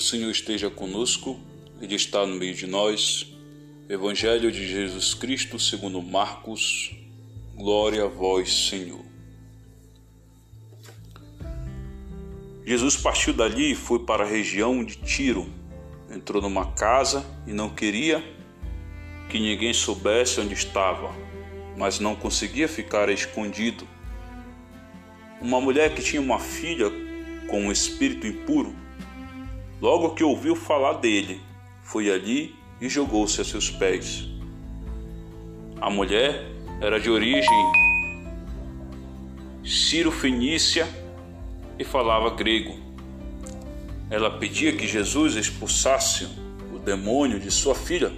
Senhor esteja conosco, Ele está no meio de nós. Evangelho de Jesus Cristo segundo Marcos. Glória a vós, Senhor. Jesus partiu dali e foi para a região de Tiro. Entrou numa casa e não queria que ninguém soubesse onde estava, mas não conseguia ficar escondido. Uma mulher que tinha uma filha com um espírito impuro Logo que ouviu falar dele, foi ali e jogou-se a seus pés. A mulher era de origem Ciro-Fenícia e falava grego. Ela pedia que Jesus expulsasse o demônio de sua filha,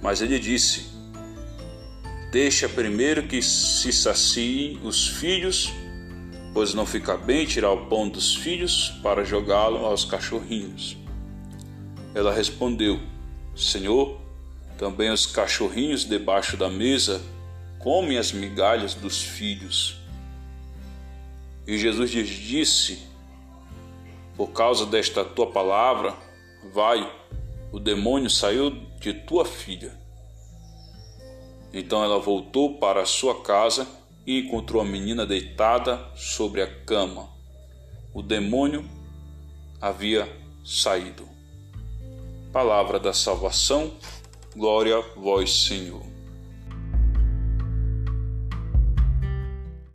mas ele disse: Deixa primeiro que se saciem os filhos pois não fica bem tirar o pão dos filhos para jogá-lo aos cachorrinhos. Ela respondeu: Senhor, também os cachorrinhos debaixo da mesa comem as migalhas dos filhos. E Jesus lhes disse: Por causa desta tua palavra, vai, o demônio saiu de tua filha. Então ela voltou para a sua casa e encontrou a menina deitada sobre a cama. O demônio havia saído. Palavra da salvação, glória a vós, Senhor.